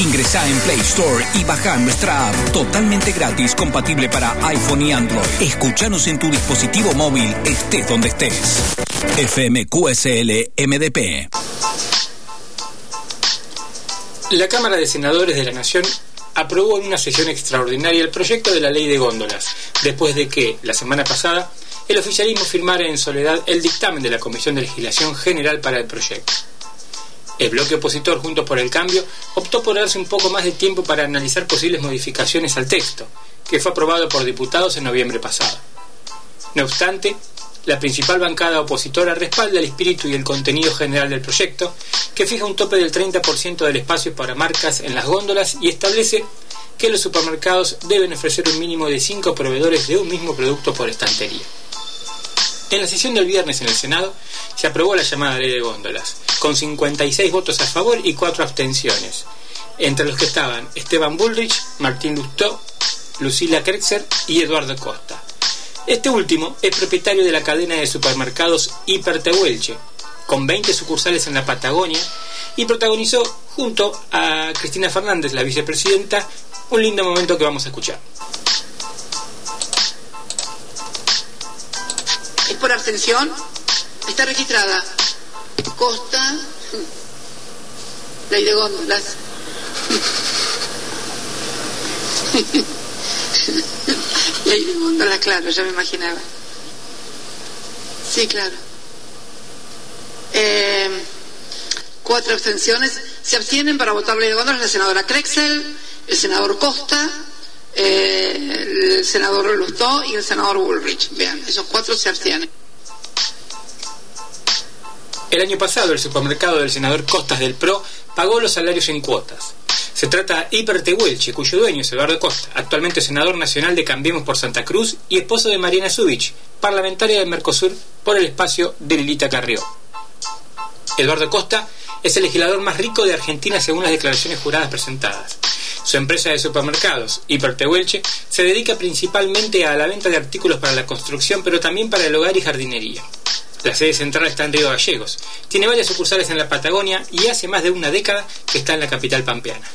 Ingresá en Play Store y baja nuestra app totalmente gratis, compatible para iPhone y Android. Escúchanos en tu dispositivo móvil, estés donde estés. FMQSL MDP. La Cámara de Senadores de la Nación aprobó en una sesión extraordinaria el proyecto de la ley de góndolas, después de que, la semana pasada, el oficialismo firmara en soledad el dictamen de la Comisión de Legislación General para el proyecto. El bloque opositor Juntos por el Cambio optó por darse un poco más de tiempo para analizar posibles modificaciones al texto, que fue aprobado por diputados en noviembre pasado. No obstante, la principal bancada opositora respalda el espíritu y el contenido general del proyecto, que fija un tope del 30% del espacio para marcas en las góndolas y establece que los supermercados deben ofrecer un mínimo de 5 proveedores de un mismo producto por estantería. En la sesión del viernes en el Senado se aprobó la llamada ley de góndolas, con 56 votos a favor y 4 abstenciones, entre los que estaban Esteban Bullrich, Martín Lustó, Lucila Kretzer y Eduardo Costa. Este último es propietario de la cadena de supermercados Hipertehuelche, con 20 sucursales en la Patagonia, y protagonizó junto a Cristina Fernández, la vicepresidenta, un lindo momento que vamos a escuchar. Por abstención. Está registrada. Costa. Ley de góndolas. Ley de góndolas, claro, ya me imaginaba. Sí, claro. Eh, cuatro abstenciones. Se abstienen para votar ley de góndolas la senadora Krexel, el senador Costa, eh, el senador Lustó y el senador Bullrich. Vean, esos cuatro se abstienen. El año pasado, el supermercado del senador Costas del PRO pagó los salarios en cuotas. Se trata de Hipertehuelche, cuyo dueño es Eduardo Costa, actualmente senador nacional de Cambiemos por Santa Cruz y esposo de Mariana Zubich, parlamentaria del Mercosur por el espacio de Lilita Carrió. Eduardo Costa es el legislador más rico de Argentina según las declaraciones juradas presentadas. Su empresa de supermercados, Hipertehuelche, se dedica principalmente a la venta de artículos para la construcción, pero también para el hogar y jardinería. La sede central está en Río Gallegos. Tiene varias sucursales en la Patagonia y hace más de una década que está en la capital pampeana.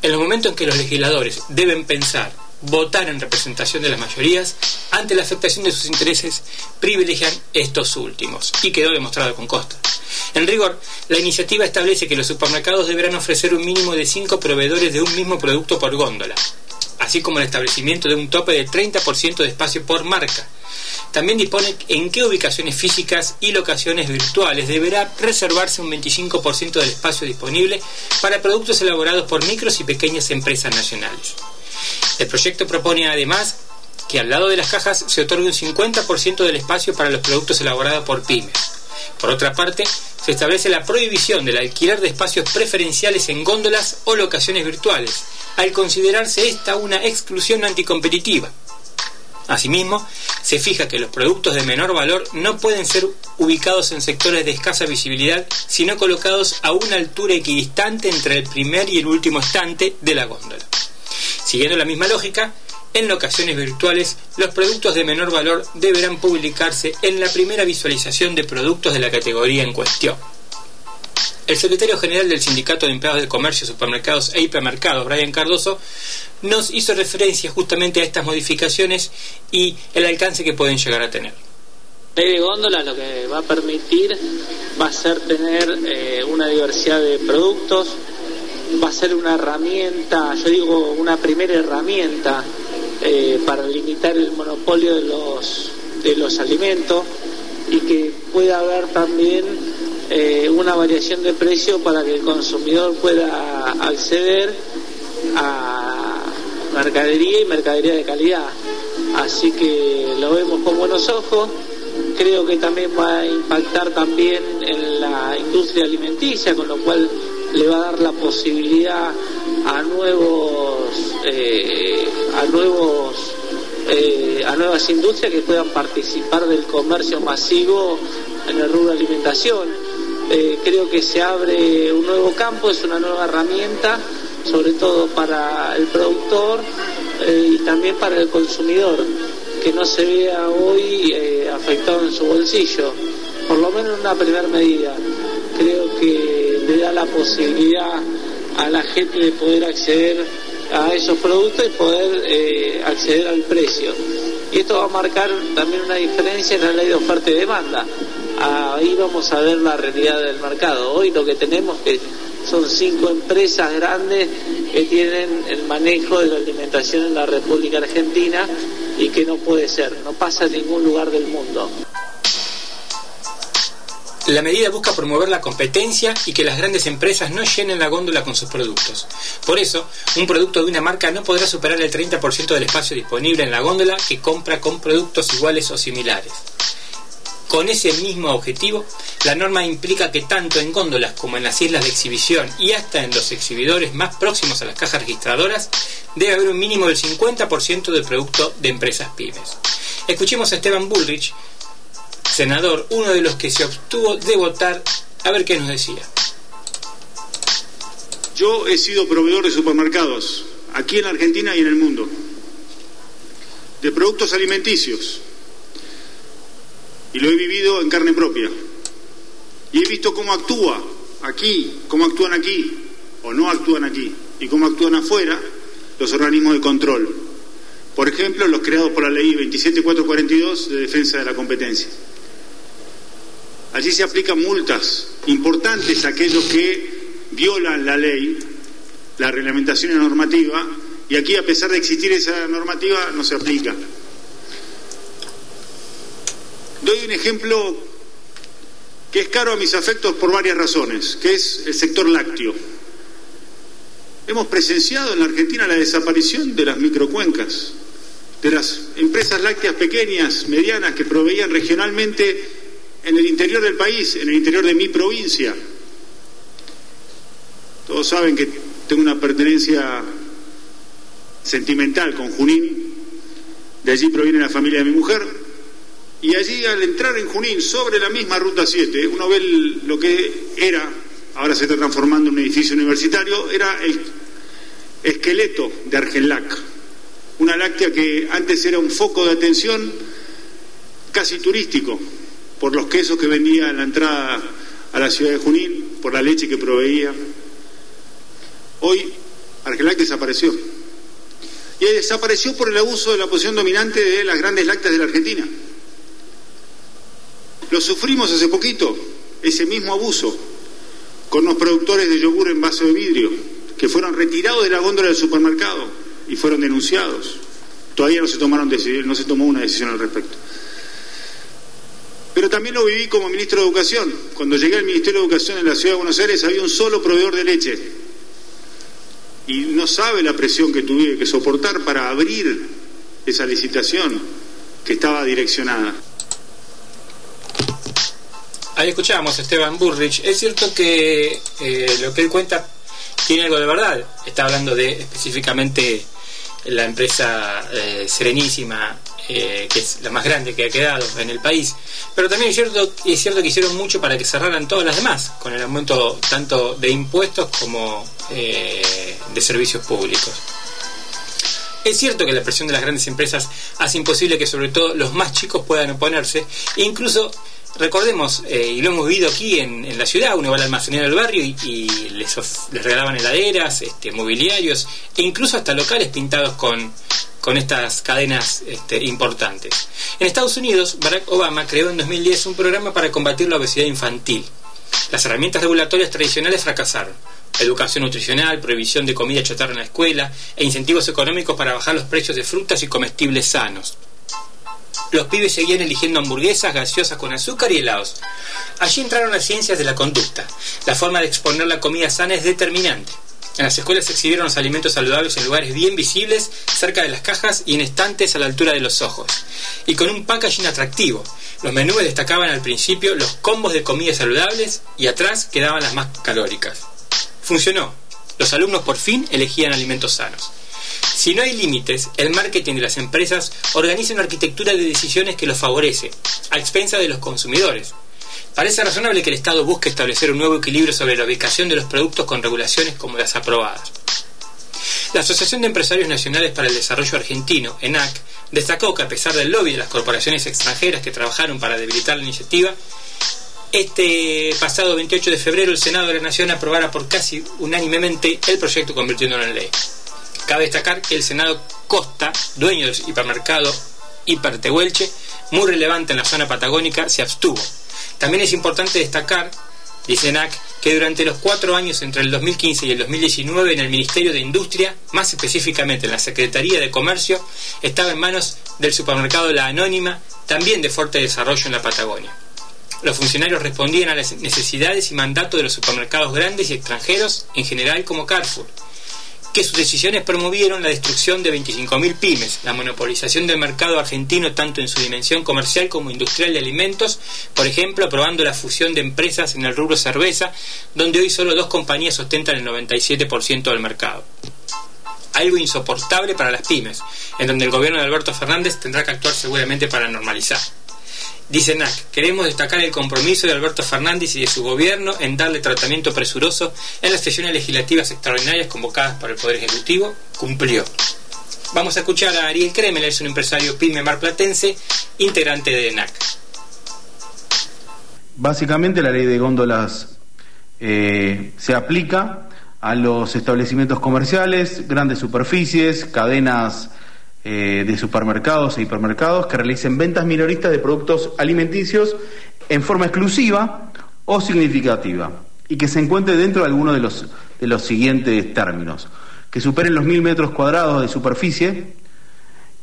En los momentos en que los legisladores deben pensar, votar en representación de las mayorías, ante la afectación de sus intereses, privilegian estos últimos. Y quedó demostrado con Costa. En rigor, la iniciativa establece que los supermercados deberán ofrecer un mínimo de cinco proveedores de un mismo producto por góndola, así como el establecimiento de un tope de 30% de espacio por marca, también dispone en qué ubicaciones físicas y locaciones virtuales deberá reservarse un 25% del espacio disponible para productos elaborados por micros y pequeñas empresas nacionales. El proyecto propone además que al lado de las cajas se otorgue un 50% del espacio para los productos elaborados por pymes. Por otra parte, se establece la prohibición del alquiler de espacios preferenciales en góndolas o locaciones virtuales, al considerarse esta una exclusión anticompetitiva. Asimismo, se fija que los productos de menor valor no pueden ser ubicados en sectores de escasa visibilidad, sino colocados a una altura equidistante entre el primer y el último estante de la góndola. Siguiendo la misma lógica, en locaciones virtuales, los productos de menor valor deberán publicarse en la primera visualización de productos de la categoría en cuestión. El secretario general del Sindicato de Empleados de Comercio, Supermercados e Hipermercados, Brian Cardoso, nos hizo referencia justamente a estas modificaciones y el alcance que pueden llegar a tener. Ley de góndola lo que va a permitir va a ser tener eh, una diversidad de productos, va a ser una herramienta, yo digo una primera herramienta eh, para limitar el monopolio de los, de los alimentos y que pueda haber también eh, una variación de precio para que el consumidor pueda acceder a mercadería y mercadería de calidad. Así que lo vemos con buenos ojos. Creo que también va a impactar también en la industria alimenticia, con lo cual le va a dar la posibilidad a nuevos eh, a nuevos eh, a nuevas industrias que puedan participar del comercio masivo en el rubro de alimentación. Eh, creo que se abre un nuevo campo, es una nueva herramienta, sobre todo para el productor y también para el consumidor, que no se vea hoy afectado en su bolsillo, por lo menos una primera medida. Creo que le da la posibilidad a la gente de poder acceder a esos productos y poder eh, acceder al precio. Y esto va a marcar también una diferencia en la ley de oferta y demanda. Ahí vamos a ver la realidad del mercado. Hoy lo que tenemos que son cinco empresas grandes que tienen el manejo de la alimentación en la República Argentina y que no puede ser, no pasa en ningún lugar del mundo. La medida busca promover la competencia y que las grandes empresas no llenen la góndola con sus productos. Por eso, un producto de una marca no podrá superar el 30% del espacio disponible en la góndola que compra con productos iguales o similares. Con ese mismo objetivo, la norma implica que tanto en góndolas como en las islas de exhibición y hasta en los exhibidores más próximos a las cajas registradoras, debe haber un mínimo del 50% del producto de empresas pymes. Escuchemos a Esteban Bullrich, senador, uno de los que se obtuvo de votar, a ver qué nos decía. Yo he sido proveedor de supermercados, aquí en Argentina y en el mundo, de productos alimenticios, y lo he vivido en carne propia. Y he visto cómo actúa aquí, cómo actúan aquí, o no actúan aquí, y cómo actúan afuera los organismos de control. Por ejemplo, los creados por la ley 27442 de defensa de la competencia. Allí se aplican multas importantes a aquellos que violan la ley, la reglamentación y la normativa, y aquí a pesar de existir esa normativa no se aplica. Doy un ejemplo que es caro a mis afectos por varias razones, que es el sector lácteo. Hemos presenciado en la Argentina la desaparición de las microcuencas, de las empresas lácteas pequeñas, medianas, que proveían regionalmente en el interior del país, en el interior de mi provincia. Todos saben que tengo una pertenencia sentimental con Junín, de allí proviene la familia de mi mujer, y allí al entrar en Junín, sobre la misma Ruta 7, uno ve lo que era, ahora se está transformando en un edificio universitario, era el esqueleto de Argenlac, una láctea que antes era un foco de atención casi turístico, por los quesos que vendía en la entrada a la ciudad de Junín, por la leche que proveía. Hoy Argelac desapareció. Y desapareció por el abuso de la posición dominante de las grandes lácteas de la Argentina. Lo sufrimos hace poquito, ese mismo abuso, con los productores de yogur en vaso de vidrio, que fueron retirados de la góndola del supermercado y fueron denunciados. Todavía no se, tomaron no se tomó una decisión al respecto. Pero también lo viví como ministro de Educación. Cuando llegué al Ministerio de Educación en la Ciudad de Buenos Aires había un solo proveedor de leche. Y no sabe la presión que tuve que soportar para abrir esa licitación que estaba direccionada. Ahí escuchábamos a Esteban Burrich. Es cierto que eh, lo que él cuenta tiene algo de verdad. Está hablando de específicamente la empresa eh, Serenísima eh, que es la más grande que ha quedado en el país. Pero también es cierto, que hicieron mucho para que cerraran todas las demás, con el aumento tanto de impuestos como eh, de servicios públicos. Es cierto que la presión de las grandes empresas hace imposible que sobre todo los más chicos puedan oponerse e incluso recordemos, eh, y lo hemos vivido aquí en, la ciudad, uno va al almacenero del barrio y, les, les, regalaban heladeras, este, mobiliarios e incluso hasta locales pintados con, con estas cadenas este, importantes. En Estados Unidos, Barack Obama creó en 2010 un programa para combatir la obesidad infantil. Las herramientas regulatorias tradicionales fracasaron. Educación nutricional, prohibición de comida chatarra en la escuela e incentivos económicos para bajar los precios de frutas y comestibles sanos. Los pibes seguían eligiendo hamburguesas, gaseosas con azúcar y helados. Allí entraron las ciencias de la conducta. La forma de exponer la comida sana es determinante. En las escuelas se exhibieron los alimentos saludables en lugares bien visibles, cerca de las cajas y en estantes a la altura de los ojos. Y con un packaging atractivo. Los menús destacaban al principio los combos de comidas saludables y atrás quedaban las más calóricas. Funcionó. Los alumnos por fin elegían alimentos sanos. Si no hay límites, el marketing de las empresas organiza una arquitectura de decisiones que los favorece, a expensa de los consumidores. Parece razonable que el Estado busque establecer un nuevo equilibrio sobre la ubicación de los productos con regulaciones como las aprobadas. La Asociación de Empresarios Nacionales para el Desarrollo Argentino, ENAC, destacó que a pesar del lobby de las corporaciones extranjeras que trabajaron para debilitar la iniciativa, Este pasado 28 de febrero el Senado de la Nación aprobara por casi unánimemente el proyecto convirtiéndolo en ley. Cabe destacar que el Senado Costa, dueño del hipermercado Hipertehuelche, muy relevante en la zona patagónica, se abstuvo. También es importante destacar, dice NAC, que durante los cuatro años entre el 2015 y el 2019 en el Ministerio de Industria, más específicamente en la Secretaría de Comercio, estaba en manos del supermercado La Anónima, también de fuerte desarrollo en la Patagonia. Los funcionarios respondían a las necesidades y mandatos de los supermercados grandes y extranjeros, en general como Carrefour, que sus decisiones promovieron la destrucción de 25.000 pymes, la monopolización del mercado argentino tanto en su dimensión comercial como industrial de alimentos, por ejemplo, aprobando la fusión de empresas en el rubro cerveza, donde hoy solo dos compañías ostentan el 97% del mercado. Algo insoportable para las pymes, en donde el gobierno de Alberto Fernández tendrá que actuar seguramente para normalizar. Dice NAC, queremos destacar el compromiso de Alberto Fernández y de su gobierno en darle tratamiento presuroso en las sesiones legislativas extraordinarias convocadas por el Poder Ejecutivo. Cumplió. Vamos a escuchar a Ariel Kremel, es un empresario pyme marplatense, integrante de NAC. Básicamente la ley de góndolas eh, se aplica a los establecimientos comerciales, grandes superficies, cadenas eh, de supermercados e hipermercados que realicen ventas minoristas de productos alimenticios en forma exclusiva o significativa y que se encuentre dentro de alguno de los, de los siguientes términos. Que superen los mil metros cuadrados de superficie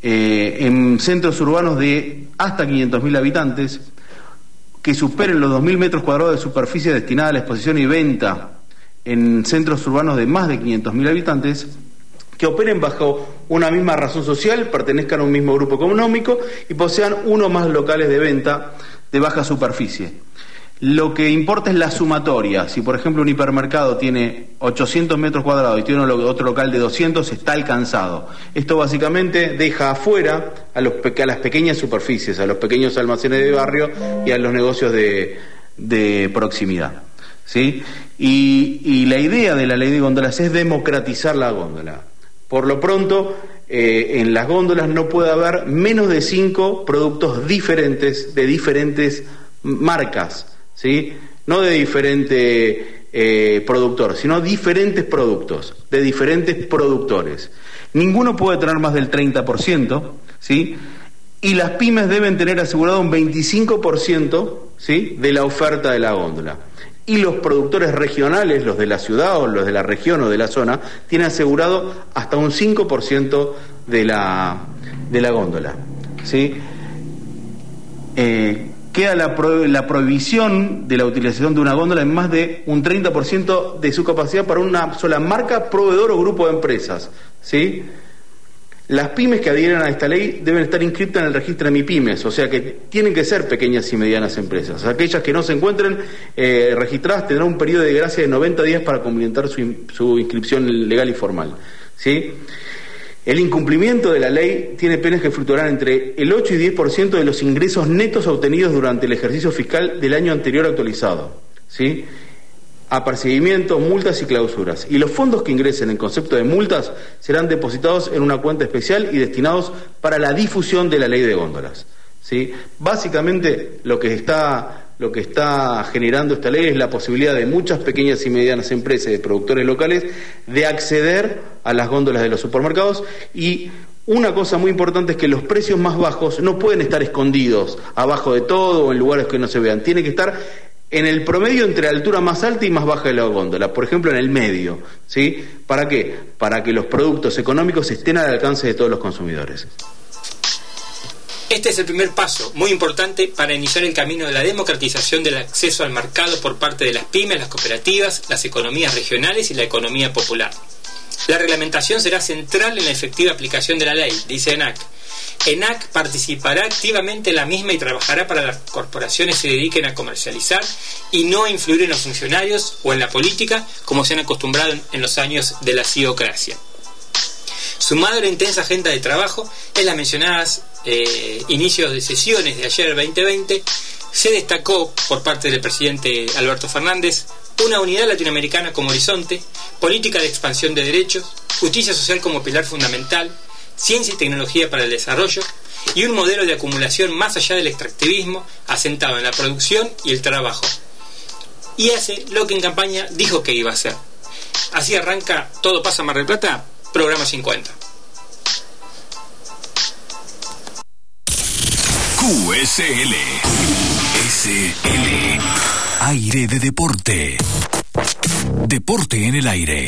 eh, en centros urbanos de hasta 500.000 habitantes, que superen los 2.000 metros cuadrados de superficie destinada a la exposición y venta en centros urbanos de más de 500.000 habitantes, que operen bajo una misma razón social, pertenezcan a un mismo grupo económico y posean uno o más locales de venta de baja superficie. Lo que importa es la sumatoria. Si, por ejemplo, un hipermercado tiene 800 metros cuadrados y tiene otro local de 200, está alcanzado. Esto básicamente deja afuera a, los, a las pequeñas superficies, a los pequeños almacenes de barrio y a los negocios de, proximidad. ¿sí? Y, y la idea de la ley de góndolas es democratizar la góndola. Por lo pronto, eh, en las góndolas no puede haber menos de cinco productos diferentes, de diferentes marcas, ¿sí? No de diferente eh, productor, sino diferentes productos, de diferentes productores. Ninguno puede tener más del 30%, ¿sí? Y las pymes deben tener asegurado un 25%, ¿sí? De la oferta de la góndola y los productores regionales, los de la ciudad o los de la región o de la zona, tienen asegurado hasta un 5% de la, de la góndola. ¿sí? Eh, queda la, la, prohibición de la utilización de una góndola en más de un 30% de su capacidad para una sola marca, proveedor o grupo de empresas. ¿sí? Las pymes que adhieren a esta ley deben estar inscritas en el registro de MIPYMES, o sea que tienen que ser pequeñas y medianas empresas. Aquellas que no se encuentren eh, registradas tendrán un periodo de gracia de 90 días para complementar su, inscripción legal y formal. El incumplimiento de la ley tiene penas que fluctuarán entre el 8 y 10% de los ingresos netos obtenidos durante el ejercicio fiscal del año anterior actualizado. Apercibimientos, multas y clausuras. Y los fondos que ingresen en concepto de multas serán depositados en una cuenta especial y destinados para la difusión de la ley de góndolas. ¿sí? Básicamente lo que está lo que está generando esta ley es la posibilidad de muchas pequeñas y medianas empresas de productores locales de acceder a las góndolas de los supermercados y una cosa muy importante es que los precios más bajos no pueden estar escondidos abajo de todo o en lugares que no se vean, tiene que estar en el promedio entre la altura más alta y más baja de la góndola, por ejemplo en el medio. ¿sí? ¿Para qué? Para que los productos económicos estén al alcance de todos los consumidores. Este es el primer paso, muy importante, para iniciar el camino de la democratización del acceso al mercado por parte de las pymes, las cooperativas, las economías regionales y la economía popular. La reglamentación será central en la efectiva aplicación de la ley, dice ENAC ENAC participará activamente en la misma y trabajará para que las corporaciones se dediquen a comercializar y no a influir en los funcionarios o en la política como se han acostumbrado en los años de la ciocracia. Sumado a la intensa agenda de trabajo, en las mencionadas eh, inicios de sesiones de ayer 2020, se destacó por parte del presidente Alberto Fernández una unidad latinoamericana como horizonte, política de expansión de derechos, justicia social como pilar fundamental, ciencia y tecnología para el desarrollo y un modelo de acumulación más allá del extractivismo asentado en la producción y el trabajo. Y hace lo que en campaña dijo que iba a hacer. Así arranca Todo pasa Mar del Plata, programa 50. QSL. SL. Aire de deporte. Deporte en el aire.